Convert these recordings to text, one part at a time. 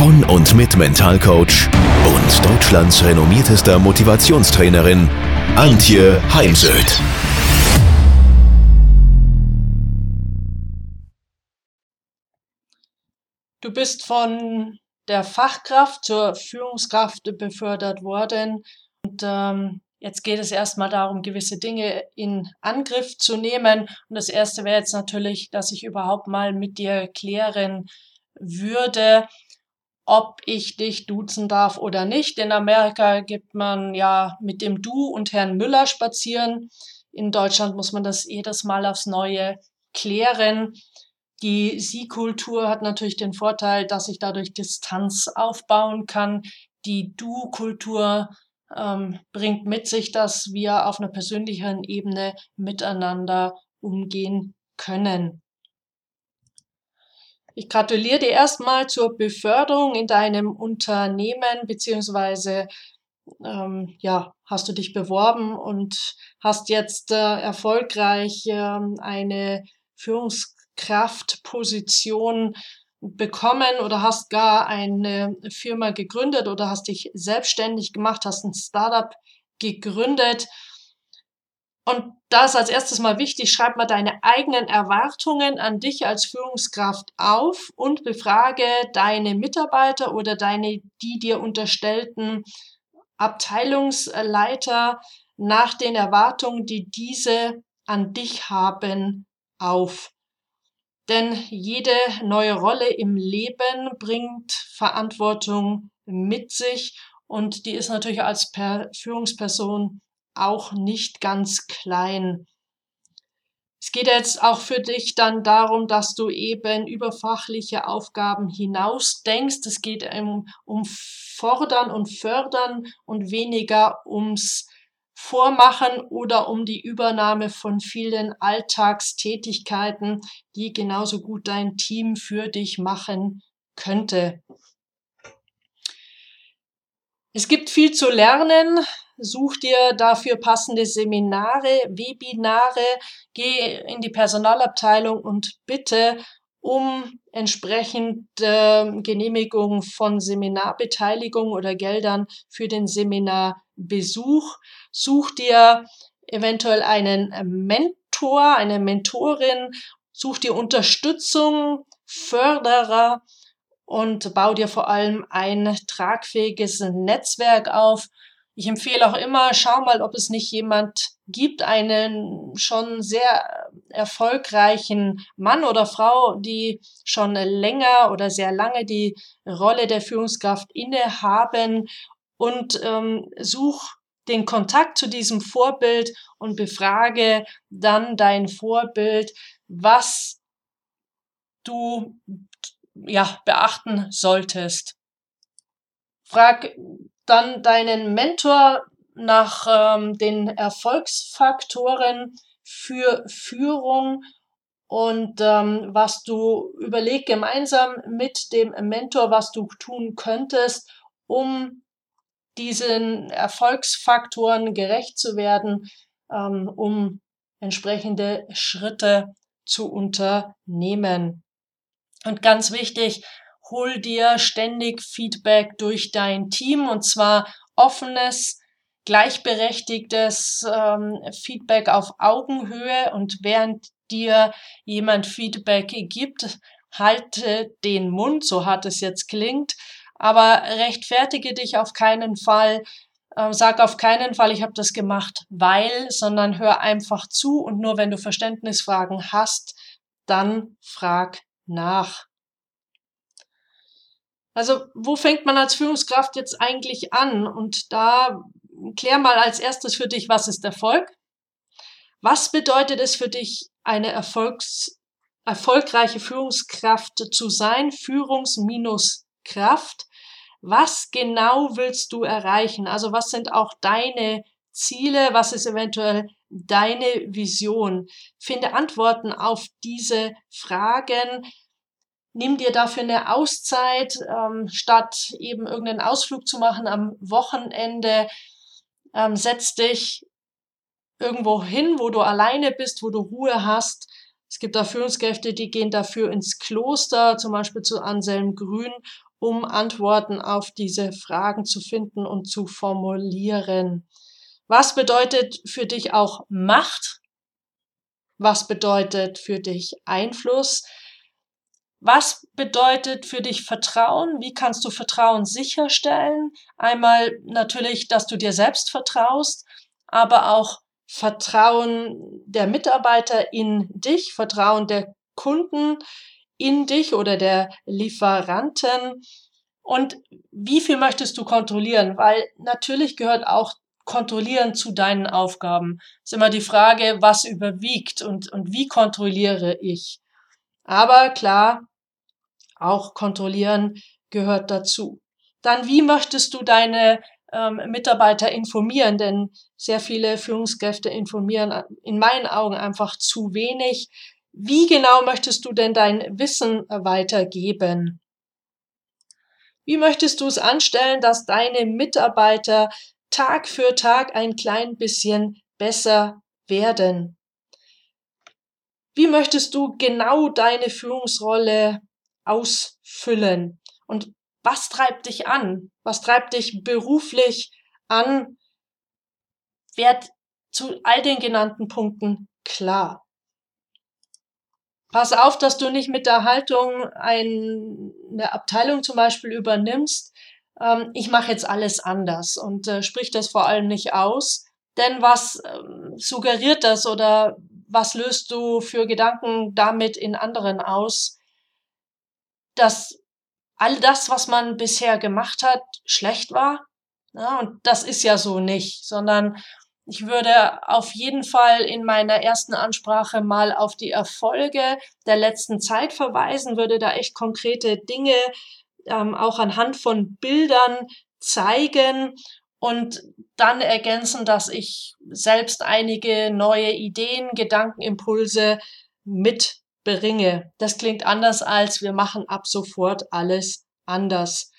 von und mit Mentalcoach und Deutschlands renommiertester Motivationstrainerin Antje Heimsöth. Du bist von der Fachkraft zur Führungskraft befördert worden und ähm, jetzt geht es erstmal darum, gewisse Dinge in Angriff zu nehmen. Und das erste wäre jetzt natürlich, dass ich überhaupt mal mit dir klären würde, ob ich dich duzen darf oder nicht. In Amerika gibt man ja mit dem Du und Herrn Müller spazieren. In Deutschland muss man das jedes Mal aufs Neue klären. Die Sie-Kultur hat natürlich den Vorteil, dass ich dadurch Distanz aufbauen kann. Die Du-Kultur ähm, bringt mit sich, dass wir auf einer persönlichen Ebene miteinander umgehen können. Ich gratuliere dir erstmal zur Beförderung in deinem Unternehmen, beziehungsweise ähm, ja, hast du dich beworben und hast jetzt äh, erfolgreich äh, eine Führungskraftposition bekommen oder hast gar eine Firma gegründet oder hast dich selbstständig gemacht, hast ein Startup gegründet. Und da ist als erstes mal wichtig, schreib mal deine eigenen Erwartungen an dich als Führungskraft auf und befrage deine Mitarbeiter oder deine, die dir unterstellten Abteilungsleiter nach den Erwartungen, die diese an dich haben, auf. Denn jede neue Rolle im Leben bringt Verantwortung mit sich und die ist natürlich als per Führungsperson auch nicht ganz klein. Es geht jetzt auch für dich dann darum, dass du eben über fachliche Aufgaben hinaus denkst. Es geht um, um Fordern und Fördern und weniger ums Vormachen oder um die Übernahme von vielen Alltagstätigkeiten, die genauso gut dein Team für dich machen könnte. Es gibt viel zu lernen. Such dir dafür passende Seminare, Webinare, geh in die Personalabteilung und bitte um entsprechend äh, Genehmigung von Seminarbeteiligung oder Geldern für den Seminarbesuch. Such dir eventuell einen Mentor, eine Mentorin, such dir Unterstützung, Förderer und bau dir vor allem ein tragfähiges Netzwerk auf, ich empfehle auch immer, schau mal, ob es nicht jemand gibt, einen schon sehr erfolgreichen Mann oder Frau, die schon länger oder sehr lange die Rolle der Führungskraft innehaben und ähm, such den Kontakt zu diesem Vorbild und befrage dann dein Vorbild, was du ja beachten solltest. Frag dann deinen Mentor nach ähm, den Erfolgsfaktoren für Führung und ähm, was du überleg gemeinsam mit dem Mentor, was du tun könntest, um diesen Erfolgsfaktoren gerecht zu werden, ähm, um entsprechende Schritte zu unternehmen. Und ganz wichtig, hol dir ständig Feedback durch dein Team und zwar offenes, gleichberechtigtes ähm, Feedback auf Augenhöhe und während dir jemand Feedback gibt, halte den Mund, so hart es jetzt klingt, aber rechtfertige dich auf keinen Fall, äh, sag auf keinen Fall, ich habe das gemacht, weil, sondern hör einfach zu und nur wenn du Verständnisfragen hast, dann frag nach. Also wo fängt man als Führungskraft jetzt eigentlich an? Und da klär mal als erstes für dich, was ist Erfolg? Was bedeutet es für dich, eine Erfolgs erfolgreiche Führungskraft zu sein? Führungs minus Kraft. Was genau willst du erreichen? Also was sind auch deine Ziele? Was ist eventuell deine Vision? Finde Antworten auf diese Fragen. Nimm dir dafür eine Auszeit, ähm, statt eben irgendeinen Ausflug zu machen am Wochenende. Ähm, setz dich irgendwo hin, wo du alleine bist, wo du Ruhe hast. Es gibt da Führungskräfte, die gehen dafür ins Kloster, zum Beispiel zu Anselm Grün, um Antworten auf diese Fragen zu finden und zu formulieren. Was bedeutet für dich auch Macht? Was bedeutet für dich Einfluss? Was bedeutet für dich Vertrauen? Wie kannst du Vertrauen sicherstellen? Einmal natürlich, dass du dir selbst vertraust, aber auch Vertrauen der Mitarbeiter in dich, Vertrauen der Kunden in dich oder der Lieferanten. Und wie viel möchtest du kontrollieren? Weil natürlich gehört auch Kontrollieren zu deinen Aufgaben. ist immer die Frage, was überwiegt und, und wie kontrolliere ich. Aber klar, auch kontrollieren gehört dazu. Dann, wie möchtest du deine ähm, Mitarbeiter informieren, denn sehr viele Führungskräfte informieren in meinen Augen einfach zu wenig. Wie genau möchtest du denn dein Wissen weitergeben? Wie möchtest du es anstellen, dass deine Mitarbeiter Tag für Tag ein klein bisschen besser werden? Wie möchtest du genau deine Führungsrolle ausfüllen? Und was treibt dich an? Was treibt dich beruflich an? Werd zu all den genannten Punkten klar. Pass auf, dass du nicht mit der Haltung ein, eine Abteilung zum Beispiel übernimmst. Ähm, ich mache jetzt alles anders und äh, sprich das vor allem nicht aus. Denn was ähm, suggeriert das oder was löst du für Gedanken damit in anderen aus? Dass all das, was man bisher gemacht hat, schlecht war. Ja, und das ist ja so nicht, sondern ich würde auf jeden Fall in meiner ersten Ansprache mal auf die Erfolge der letzten Zeit verweisen, würde da echt konkrete Dinge ähm, auch anhand von Bildern zeigen und dann ergänzen, dass ich selbst einige neue Ideen, Gedankenimpulse mit beringe. Das klingt anders als wir machen ab sofort alles anders.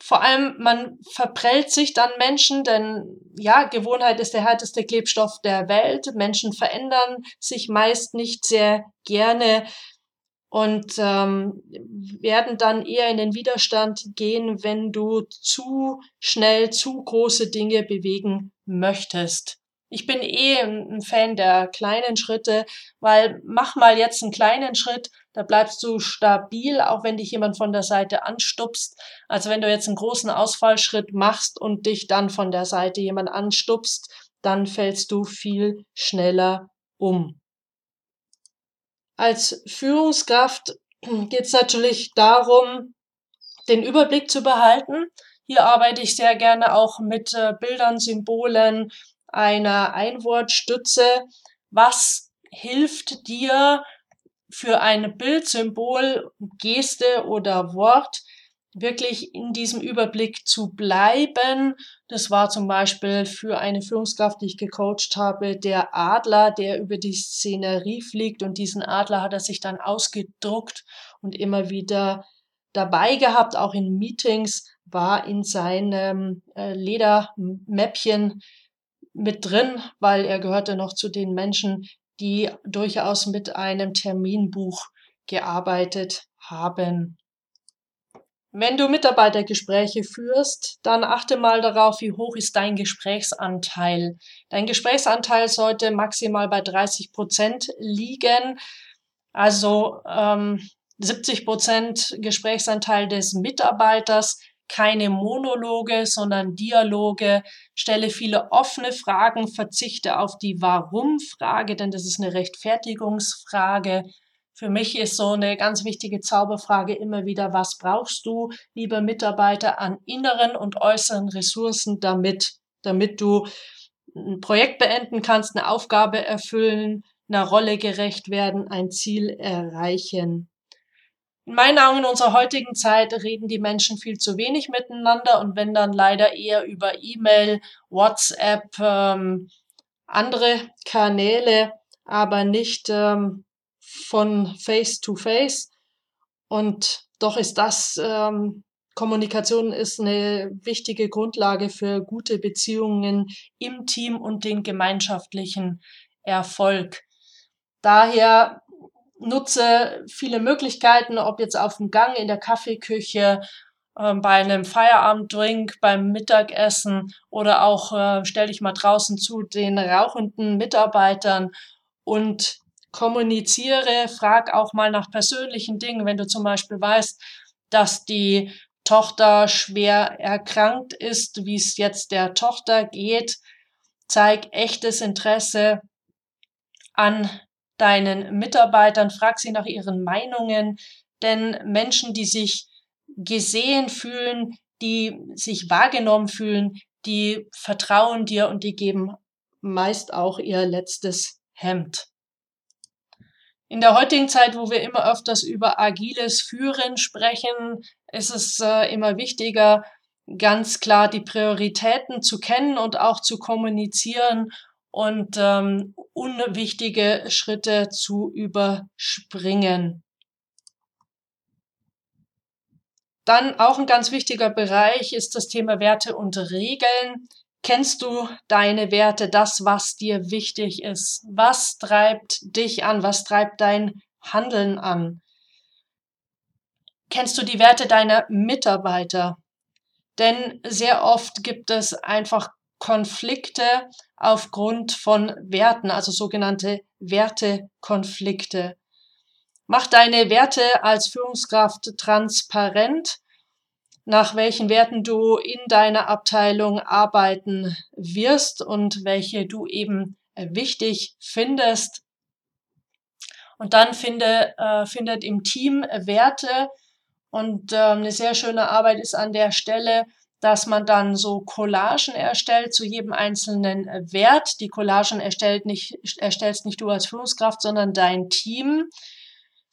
Vor allem, man verprellt sich dann Menschen, denn ja, Gewohnheit ist der härteste Klebstoff der Welt. Menschen verändern sich meist nicht sehr gerne und ähm, werden dann eher in den Widerstand gehen, wenn du zu schnell zu große Dinge bewegen möchtest. Ich bin eh ein Fan der kleinen Schritte, weil mach mal jetzt einen kleinen Schritt, da bleibst du stabil, auch wenn dich jemand von der Seite anstupst. Also wenn du jetzt einen großen Ausfallschritt machst und dich dann von der Seite jemand anstupst, dann fällst du viel schneller um. Als Führungskraft geht es natürlich darum, den Überblick zu behalten. Hier arbeite ich sehr gerne auch mit äh, Bildern, Symbolen, einer Einwortstütze. Was hilft dir für ein Bildsymbol, Geste oder Wort wirklich in diesem Überblick zu bleiben. Das war zum Beispiel für eine Führungskraft, die ich gecoacht habe, der Adler, der über die Szenerie fliegt und diesen Adler hat er sich dann ausgedruckt und immer wieder dabei gehabt, auch in Meetings war in seinem äh, Ledermäppchen mit drin, weil er gehörte noch zu den Menschen, die durchaus mit einem Terminbuch gearbeitet haben. Wenn du Mitarbeitergespräche führst, dann achte mal darauf, wie hoch ist dein Gesprächsanteil. Dein Gesprächsanteil sollte maximal bei 30 Prozent liegen. Also ähm, 70 Prozent Gesprächsanteil des Mitarbeiters, keine Monologe, sondern Dialoge, stelle viele offene Fragen, verzichte auf die Warum-Frage, denn das ist eine Rechtfertigungsfrage. Für mich ist so eine ganz wichtige Zauberfrage immer wieder, was brauchst du, lieber Mitarbeiter, an inneren und äußeren Ressourcen, damit, damit du ein Projekt beenden kannst, eine Aufgabe erfüllen, einer Rolle gerecht werden, ein Ziel erreichen. In meinen Augen in unserer heutigen Zeit reden die Menschen viel zu wenig miteinander und wenn dann leider eher über E-Mail, WhatsApp, ähm, andere Kanäle, aber nicht ähm, von Face to Face. Und doch ist das, ähm, Kommunikation ist eine wichtige Grundlage für gute Beziehungen im Team und den gemeinschaftlichen Erfolg. Daher nutze viele Möglichkeiten, ob jetzt auf dem Gang, in der Kaffeeküche, äh, bei einem Feierabenddrink, beim Mittagessen oder auch äh, stell dich mal draußen zu den rauchenden Mitarbeitern und kommuniziere, frag auch mal nach persönlichen Dingen, wenn du zum Beispiel weißt, dass die Tochter schwer erkrankt ist, wie es jetzt der Tochter geht, zeig echtes Interesse an deinen Mitarbeitern, frag sie nach ihren Meinungen, denn Menschen, die sich gesehen fühlen, die sich wahrgenommen fühlen, die vertrauen dir und die geben meist auch ihr letztes Hemd. In der heutigen Zeit, wo wir immer öfters über agiles Führen sprechen, ist es äh, immer wichtiger, ganz klar die Prioritäten zu kennen und auch zu kommunizieren und ähm, unwichtige Schritte zu überspringen. Dann auch ein ganz wichtiger Bereich ist das Thema Werte und Regeln. Kennst du deine Werte, das, was dir wichtig ist? Was treibt dich an? Was treibt dein Handeln an? Kennst du die Werte deiner Mitarbeiter? Denn sehr oft gibt es einfach Konflikte aufgrund von Werten, also sogenannte Wertekonflikte. Mach deine Werte als Führungskraft transparent, nach welchen Werten du in deiner Abteilung arbeiten wirst und welche du eben wichtig findest. Und dann finde, äh, findet im Team Werte. Und äh, eine sehr schöne Arbeit ist an der Stelle, dass man dann so Collagen erstellt zu jedem einzelnen Wert. Die Collagen erstellt nicht, erstellst nicht du als Führungskraft, sondern dein Team.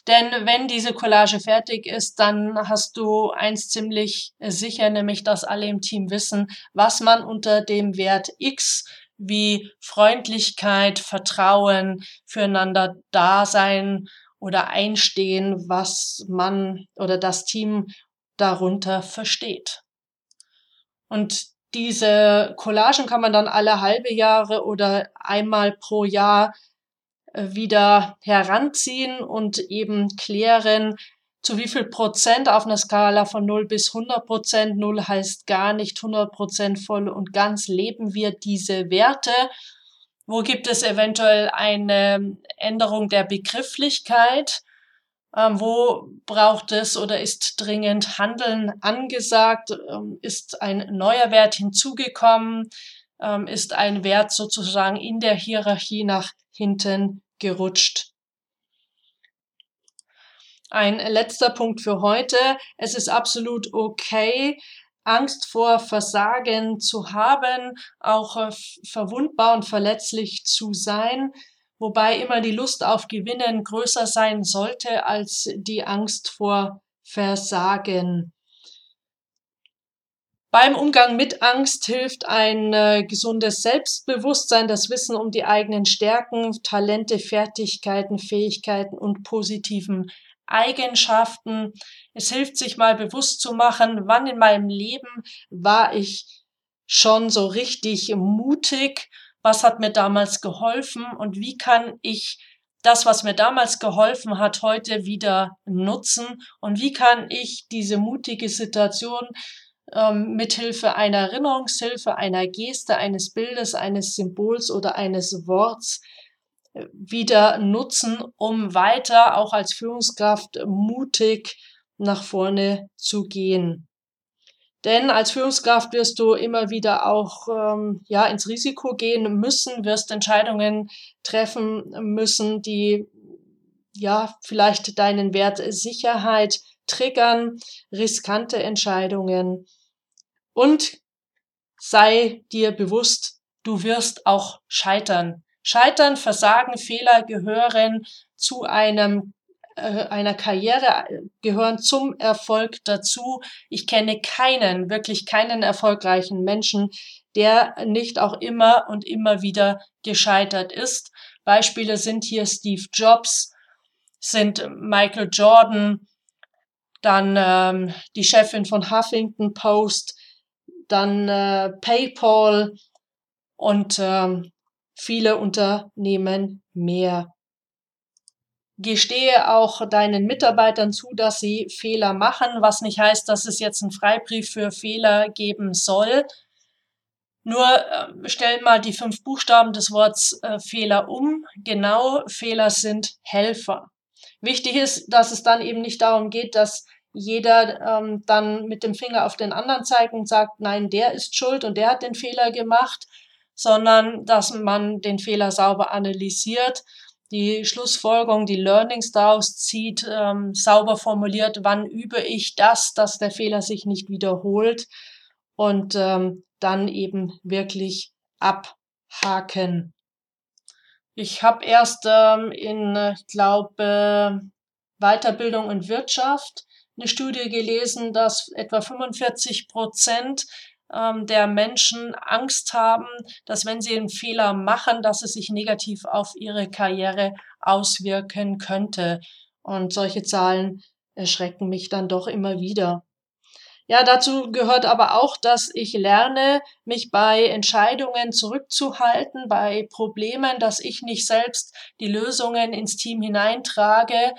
Denn wenn diese Collage fertig ist, dann hast du eins ziemlich sicher, nämlich dass alle im Team wissen, was man unter dem Wert X wie Freundlichkeit, Vertrauen, füreinander Dasein oder Einstehen, was man oder das Team darunter versteht. Und diese Collagen kann man dann alle halbe Jahre oder einmal pro Jahr äh, wieder heranziehen und eben klären, zu wie viel Prozent auf einer Skala von 0 bis 100 Prozent. 0 heißt gar nicht 100 Prozent voll und ganz leben wir diese Werte. Wo gibt es eventuell eine Änderung der Begrifflichkeit? Ähm, wo braucht es oder ist dringend Handeln angesagt? Ähm, ist ein neuer Wert hinzugekommen? Ähm, ist ein Wert sozusagen in der Hierarchie nach hinten gerutscht? Ein letzter Punkt für heute. Es ist absolut okay, Angst vor Versagen zu haben, auch äh, verwundbar und verletzlich zu sein wobei immer die Lust auf Gewinnen größer sein sollte als die Angst vor Versagen. Beim Umgang mit Angst hilft ein äh, gesundes Selbstbewusstsein, das Wissen um die eigenen Stärken, Talente, Fertigkeiten, Fähigkeiten und positiven Eigenschaften. Es hilft sich mal bewusst zu machen, wann in meinem Leben war ich schon so richtig mutig was hat mir damals geholfen und wie kann ich das, was mir damals geholfen hat, heute wieder nutzen und wie kann ich diese mutige Situation ähm, mithilfe einer Erinnerungshilfe, einer Geste, eines Bildes, eines Symbols oder eines Worts äh, wieder nutzen, um weiter auch als Führungskraft mutig nach vorne zu gehen. Denn als Führungskraft wirst du immer wieder auch ähm, ja, ins Risiko gehen müssen, wirst Entscheidungen treffen müssen, die ja vielleicht deinen Wert Sicherheit triggern, riskante Entscheidungen. Und sei dir bewusst, du wirst auch scheitern. Scheitern, Versagen, Fehler gehören zu einem einer Karriere gehören zum Erfolg dazu. Ich kenne keinen, wirklich keinen erfolgreichen Menschen, der nicht auch immer und immer wieder gescheitert ist. Beispiele sind hier Steve Jobs, sind Michael Jordan, dann ähm, die Chefin von Huffington Post, dann äh, PayPal und ähm, viele Unternehmen mehr. Gestehe auch deinen Mitarbeitern zu, dass sie Fehler machen, was nicht heißt, dass es jetzt einen Freibrief für Fehler geben soll. Nur äh, stell mal die fünf Buchstaben des Wortes äh, Fehler um. Genau, Fehler sind Helfer. Wichtig ist, dass es dann eben nicht darum geht, dass jeder ähm, dann mit dem Finger auf den anderen zeigt und sagt, nein, der ist schuld und der hat den Fehler gemacht, sondern dass man den Fehler sauber analysiert, die Schlussfolgerung, die Learnings daraus zieht, ähm, sauber formuliert, wann übe ich das, dass der Fehler sich nicht wiederholt und ähm, dann eben wirklich abhaken. Ich habe erst ähm, in, ich glaube, Weiterbildung in Wirtschaft eine Studie gelesen, dass etwa 45 Prozent ähm, der Menschen Angst haben, dass wenn sie einen Fehler machen, dass es sich negativ auf ihre Karriere auswirken könnte. Und solche Zahlen erschrecken mich dann doch immer wieder. Ja, dazu gehört aber auch, dass ich lerne, mich bei Entscheidungen zurückzuhalten, bei Problemen, dass ich nicht selbst die Lösungen ins Team hineintrage,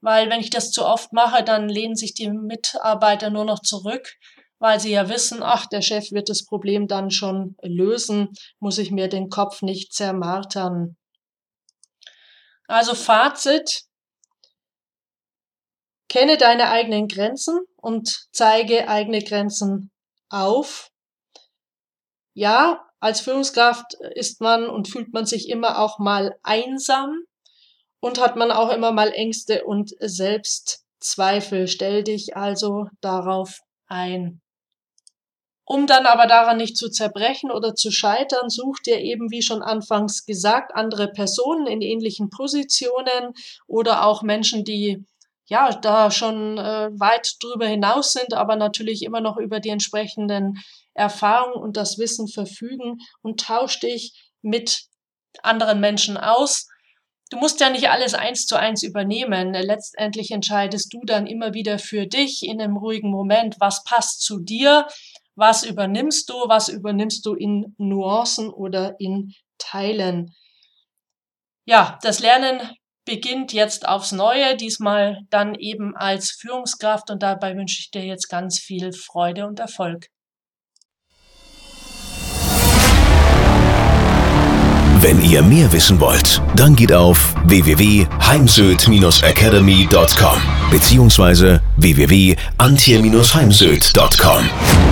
weil wenn ich das zu oft mache, dann lehnen sich die Mitarbeiter nur noch zurück, weil sie ja wissen, ach, der Chef wird das Problem dann schon lösen, muss ich mir den Kopf nicht zermartern. Also Fazit, Kenne deine eigenen Grenzen und zeige eigene Grenzen auf. Ja, als Führungskraft ist man und fühlt man sich immer auch mal einsam und hat man auch immer mal Ängste und Selbstzweifel. Stell dich also darauf ein. Um dann aber daran nicht zu zerbrechen oder zu scheitern, such dir eben, wie schon anfangs gesagt, andere Personen in ähnlichen Positionen oder auch Menschen, die ja, da schon äh, weit drüber hinaus sind, aber natürlich immer noch über die entsprechenden Erfahrungen und das Wissen verfügen und tausch dich mit anderen Menschen aus. Du musst ja nicht alles eins zu eins übernehmen. Letztendlich entscheidest du dann immer wieder für dich in einem ruhigen Moment, was passt zu dir, was übernimmst du, was übernimmst du in Nuancen oder in Teilen. Ja, das Lernen beginnt jetzt aufs Neue, diesmal dann eben als Führungskraft und dabei wünsche ich dir jetzt ganz viel Freude und Erfolg. Wenn ihr mehr wissen wollt, dann geht auf www.heimsöd-academy.com bzw. www.antje-heimsöd.com.